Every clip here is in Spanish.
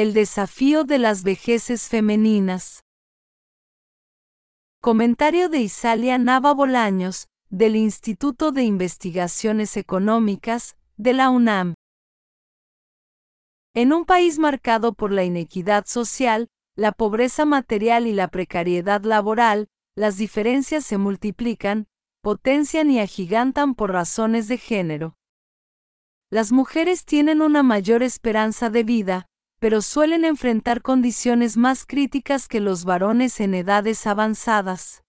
El desafío de las vejeces femeninas. Comentario de Isalia Nava Bolaños, del Instituto de Investigaciones Económicas, de la UNAM. En un país marcado por la inequidad social, la pobreza material y la precariedad laboral, las diferencias se multiplican, potencian y agigantan por razones de género. Las mujeres tienen una mayor esperanza de vida, pero suelen enfrentar condiciones más críticas que los varones en edades avanzadas.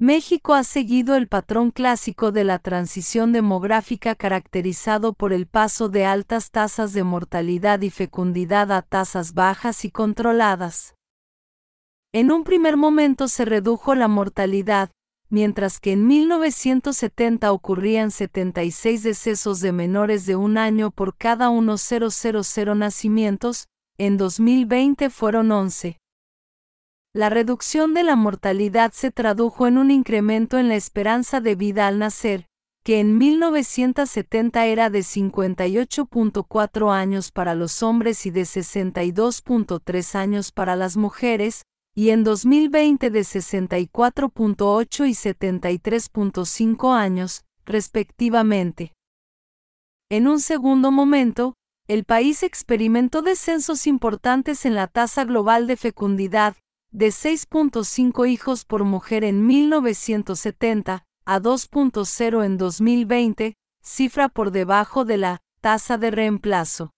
México ha seguido el patrón clásico de la transición demográfica caracterizado por el paso de altas tasas de mortalidad y fecundidad a tasas bajas y controladas. En un primer momento se redujo la mortalidad, mientras que en 1970 ocurrían 76 decesos de menores de un año por cada 1.000 nacimientos, en 2020 fueron 11. La reducción de la mortalidad se tradujo en un incremento en la esperanza de vida al nacer, que en 1970 era de 58.4 años para los hombres y de 62.3 años para las mujeres, y en 2020 de 64.8 y 73.5 años, respectivamente. En un segundo momento, el país experimentó descensos importantes en la tasa global de fecundidad, de 6.5 hijos por mujer en 1970 a 2.0 en 2020, cifra por debajo de la tasa de reemplazo.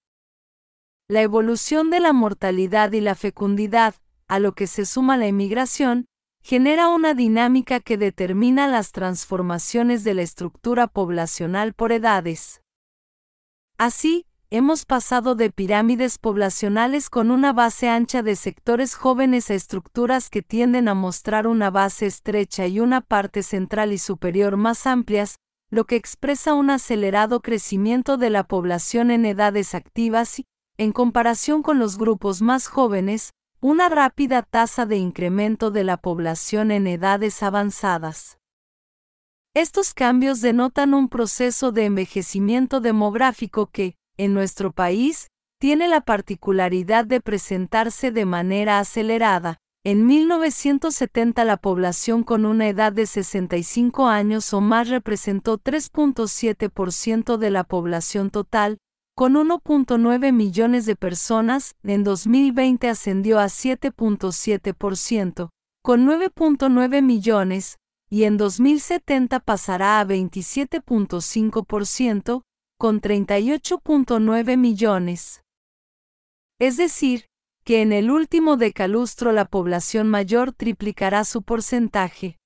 La evolución de la mortalidad y la fecundidad, a lo que se suma la emigración, genera una dinámica que determina las transformaciones de la estructura poblacional por edades. Así, hemos pasado de pirámides poblacionales con una base ancha de sectores jóvenes a estructuras que tienden a mostrar una base estrecha y una parte central y superior más amplias, lo que expresa un acelerado crecimiento de la población en edades activas y, en comparación con los grupos más jóvenes, una rápida tasa de incremento de la población en edades avanzadas. Estos cambios denotan un proceso de envejecimiento demográfico que, en nuestro país, tiene la particularidad de presentarse de manera acelerada. En 1970 la población con una edad de 65 años o más representó 3.7% de la población total, con 1.9 millones de personas, en 2020 ascendió a 7.7%, con 9.9 millones, y en 2070 pasará a 27.5%, con 38.9 millones. Es decir, que en el último decalustro la población mayor triplicará su porcentaje.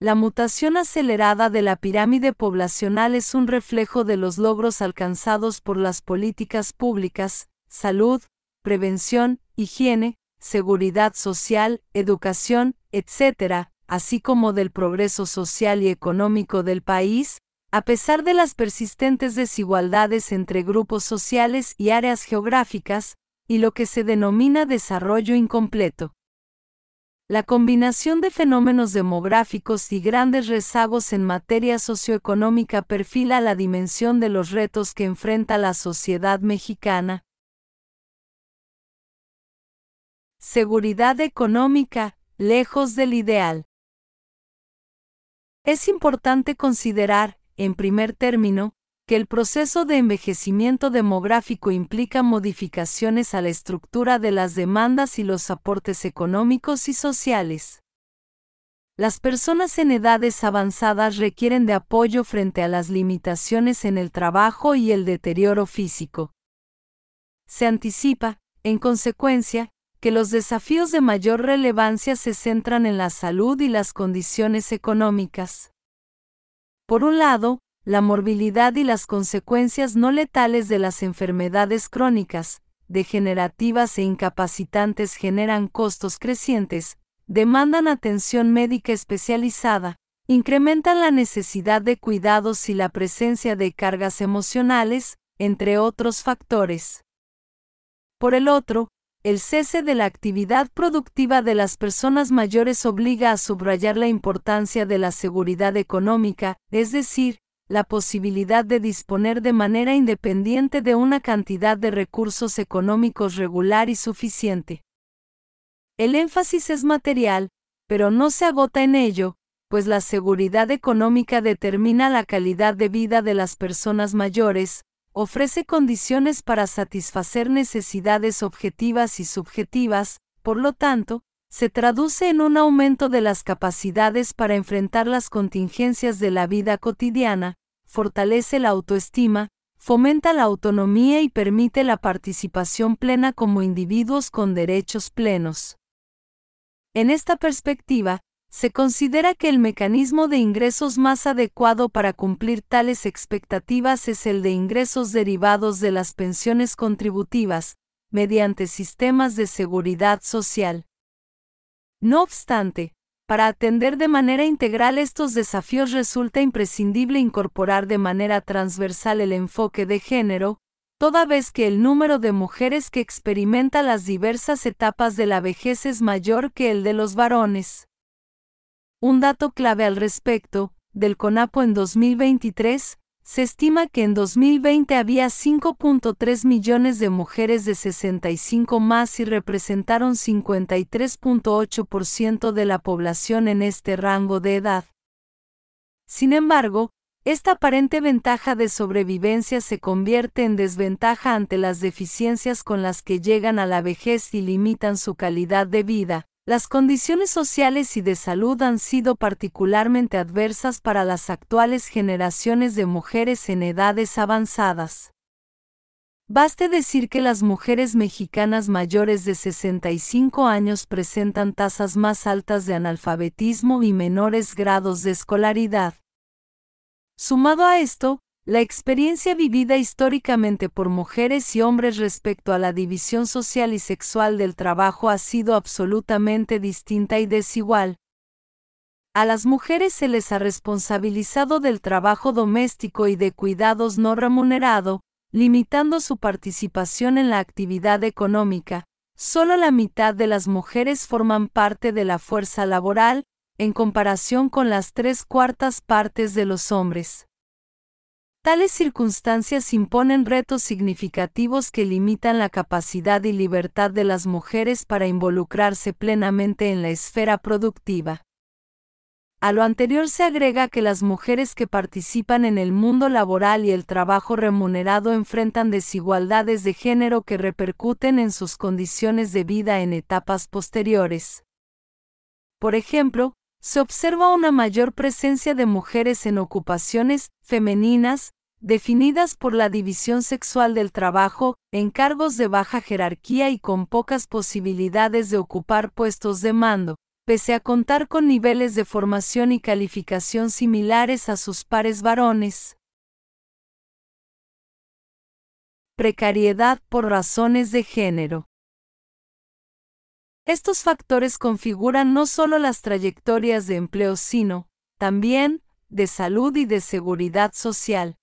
La mutación acelerada de la pirámide poblacional es un reflejo de los logros alcanzados por las políticas públicas, salud, prevención, higiene, seguridad social, educación, etc., así como del progreso social y económico del país, a pesar de las persistentes desigualdades entre grupos sociales y áreas geográficas, y lo que se denomina desarrollo incompleto. La combinación de fenómenos demográficos y grandes rezagos en materia socioeconómica perfila la dimensión de los retos que enfrenta la sociedad mexicana. Seguridad económica, lejos del ideal. Es importante considerar, en primer término, que el proceso de envejecimiento demográfico implica modificaciones a la estructura de las demandas y los aportes económicos y sociales. Las personas en edades avanzadas requieren de apoyo frente a las limitaciones en el trabajo y el deterioro físico. Se anticipa, en consecuencia, que los desafíos de mayor relevancia se centran en la salud y las condiciones económicas. Por un lado, la morbilidad y las consecuencias no letales de las enfermedades crónicas, degenerativas e incapacitantes generan costos crecientes, demandan atención médica especializada, incrementan la necesidad de cuidados y la presencia de cargas emocionales, entre otros factores. Por el otro, el cese de la actividad productiva de las personas mayores obliga a subrayar la importancia de la seguridad económica, es decir, la posibilidad de disponer de manera independiente de una cantidad de recursos económicos regular y suficiente. El énfasis es material, pero no se agota en ello, pues la seguridad económica determina la calidad de vida de las personas mayores, ofrece condiciones para satisfacer necesidades objetivas y subjetivas, por lo tanto, se traduce en un aumento de las capacidades para enfrentar las contingencias de la vida cotidiana, fortalece la autoestima, fomenta la autonomía y permite la participación plena como individuos con derechos plenos. En esta perspectiva, se considera que el mecanismo de ingresos más adecuado para cumplir tales expectativas es el de ingresos derivados de las pensiones contributivas, mediante sistemas de seguridad social. No obstante, para atender de manera integral estos desafíos resulta imprescindible incorporar de manera transversal el enfoque de género, toda vez que el número de mujeres que experimenta las diversas etapas de la vejez es mayor que el de los varones. Un dato clave al respecto, del CONAPO en 2023, se estima que en 2020 había 5.3 millones de mujeres de 65 más y representaron 53.8% de la población en este rango de edad. Sin embargo, esta aparente ventaja de sobrevivencia se convierte en desventaja ante las deficiencias con las que llegan a la vejez y limitan su calidad de vida. Las condiciones sociales y de salud han sido particularmente adversas para las actuales generaciones de mujeres en edades avanzadas. Baste decir que las mujeres mexicanas mayores de 65 años presentan tasas más altas de analfabetismo y menores grados de escolaridad. Sumado a esto, la experiencia vivida históricamente por mujeres y hombres respecto a la división social y sexual del trabajo ha sido absolutamente distinta y desigual. A las mujeres se les ha responsabilizado del trabajo doméstico y de cuidados no remunerado, limitando su participación en la actividad económica. Solo la mitad de las mujeres forman parte de la fuerza laboral, en comparación con las tres cuartas partes de los hombres. Tales circunstancias imponen retos significativos que limitan la capacidad y libertad de las mujeres para involucrarse plenamente en la esfera productiva. A lo anterior se agrega que las mujeres que participan en el mundo laboral y el trabajo remunerado enfrentan desigualdades de género que repercuten en sus condiciones de vida en etapas posteriores. Por ejemplo, se observa una mayor presencia de mujeres en ocupaciones femeninas, definidas por la división sexual del trabajo, en cargos de baja jerarquía y con pocas posibilidades de ocupar puestos de mando, pese a contar con niveles de formación y calificación similares a sus pares varones. Precariedad por razones de género. Estos factores configuran no solo las trayectorias de empleo, sino, también, de salud y de seguridad social.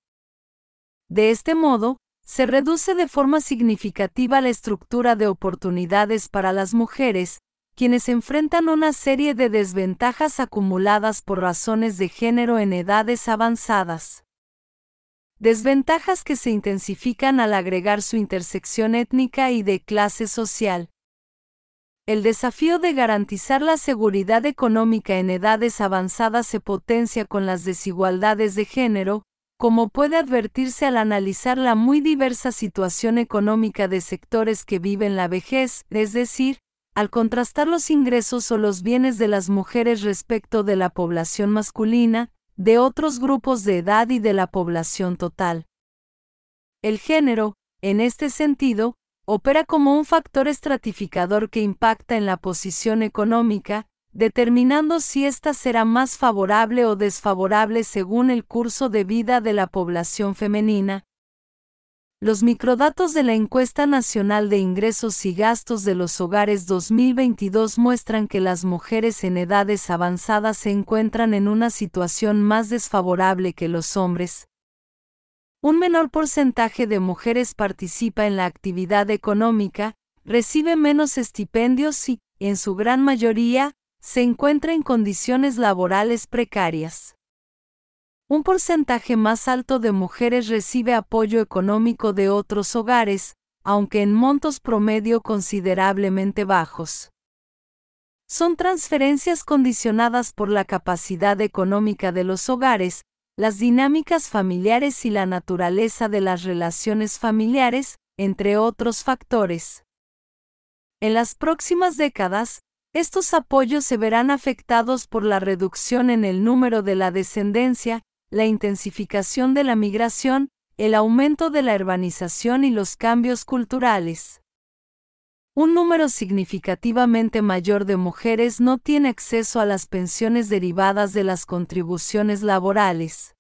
De este modo, se reduce de forma significativa la estructura de oportunidades para las mujeres, quienes enfrentan una serie de desventajas acumuladas por razones de género en edades avanzadas. Desventajas que se intensifican al agregar su intersección étnica y de clase social. El desafío de garantizar la seguridad económica en edades avanzadas se potencia con las desigualdades de género, como puede advertirse al analizar la muy diversa situación económica de sectores que viven la vejez, es decir, al contrastar los ingresos o los bienes de las mujeres respecto de la población masculina, de otros grupos de edad y de la población total. El género, en este sentido, opera como un factor estratificador que impacta en la posición económica, determinando si ésta será más favorable o desfavorable según el curso de vida de la población femenina. Los microdatos de la Encuesta Nacional de Ingresos y Gastos de los Hogares 2022 muestran que las mujeres en edades avanzadas se encuentran en una situación más desfavorable que los hombres, un menor porcentaje de mujeres participa en la actividad económica, recibe menos estipendios y, en su gran mayoría, se encuentra en condiciones laborales precarias. Un porcentaje más alto de mujeres recibe apoyo económico de otros hogares, aunque en montos promedio considerablemente bajos. Son transferencias condicionadas por la capacidad económica de los hogares, las dinámicas familiares y la naturaleza de las relaciones familiares, entre otros factores. En las próximas décadas, estos apoyos se verán afectados por la reducción en el número de la descendencia, la intensificación de la migración, el aumento de la urbanización y los cambios culturales. Un número significativamente mayor de mujeres no tiene acceso a las pensiones derivadas de las contribuciones laborales.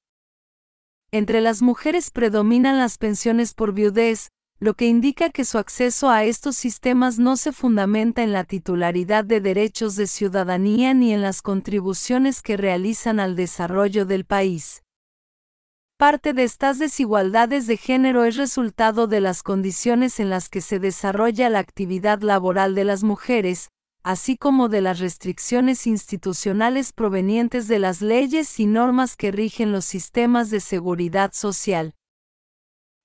Entre las mujeres predominan las pensiones por viudez, lo que indica que su acceso a estos sistemas no se fundamenta en la titularidad de derechos de ciudadanía ni en las contribuciones que realizan al desarrollo del país. Parte de estas desigualdades de género es resultado de las condiciones en las que se desarrolla la actividad laboral de las mujeres, así como de las restricciones institucionales provenientes de las leyes y normas que rigen los sistemas de seguridad social.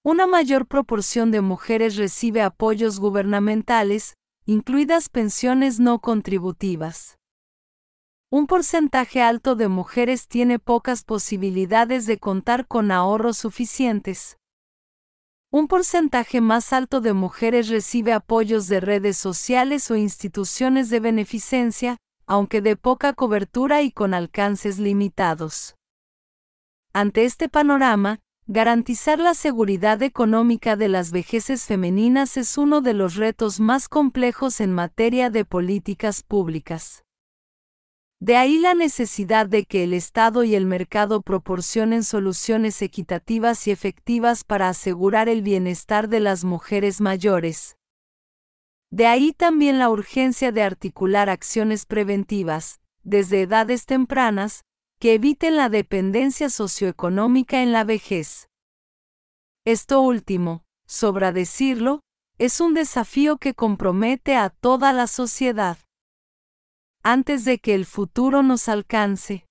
Una mayor proporción de mujeres recibe apoyos gubernamentales, incluidas pensiones no contributivas. Un porcentaje alto de mujeres tiene pocas posibilidades de contar con ahorros suficientes. Un porcentaje más alto de mujeres recibe apoyos de redes sociales o instituciones de beneficencia, aunque de poca cobertura y con alcances limitados. Ante este panorama, Garantizar la seguridad económica de las vejeces femeninas es uno de los retos más complejos en materia de políticas públicas. De ahí la necesidad de que el Estado y el mercado proporcionen soluciones equitativas y efectivas para asegurar el bienestar de las mujeres mayores. De ahí también la urgencia de articular acciones preventivas, desde edades tempranas, que eviten la dependencia socioeconómica en la vejez. Esto último, sobra decirlo, es un desafío que compromete a toda la sociedad. Antes de que el futuro nos alcance,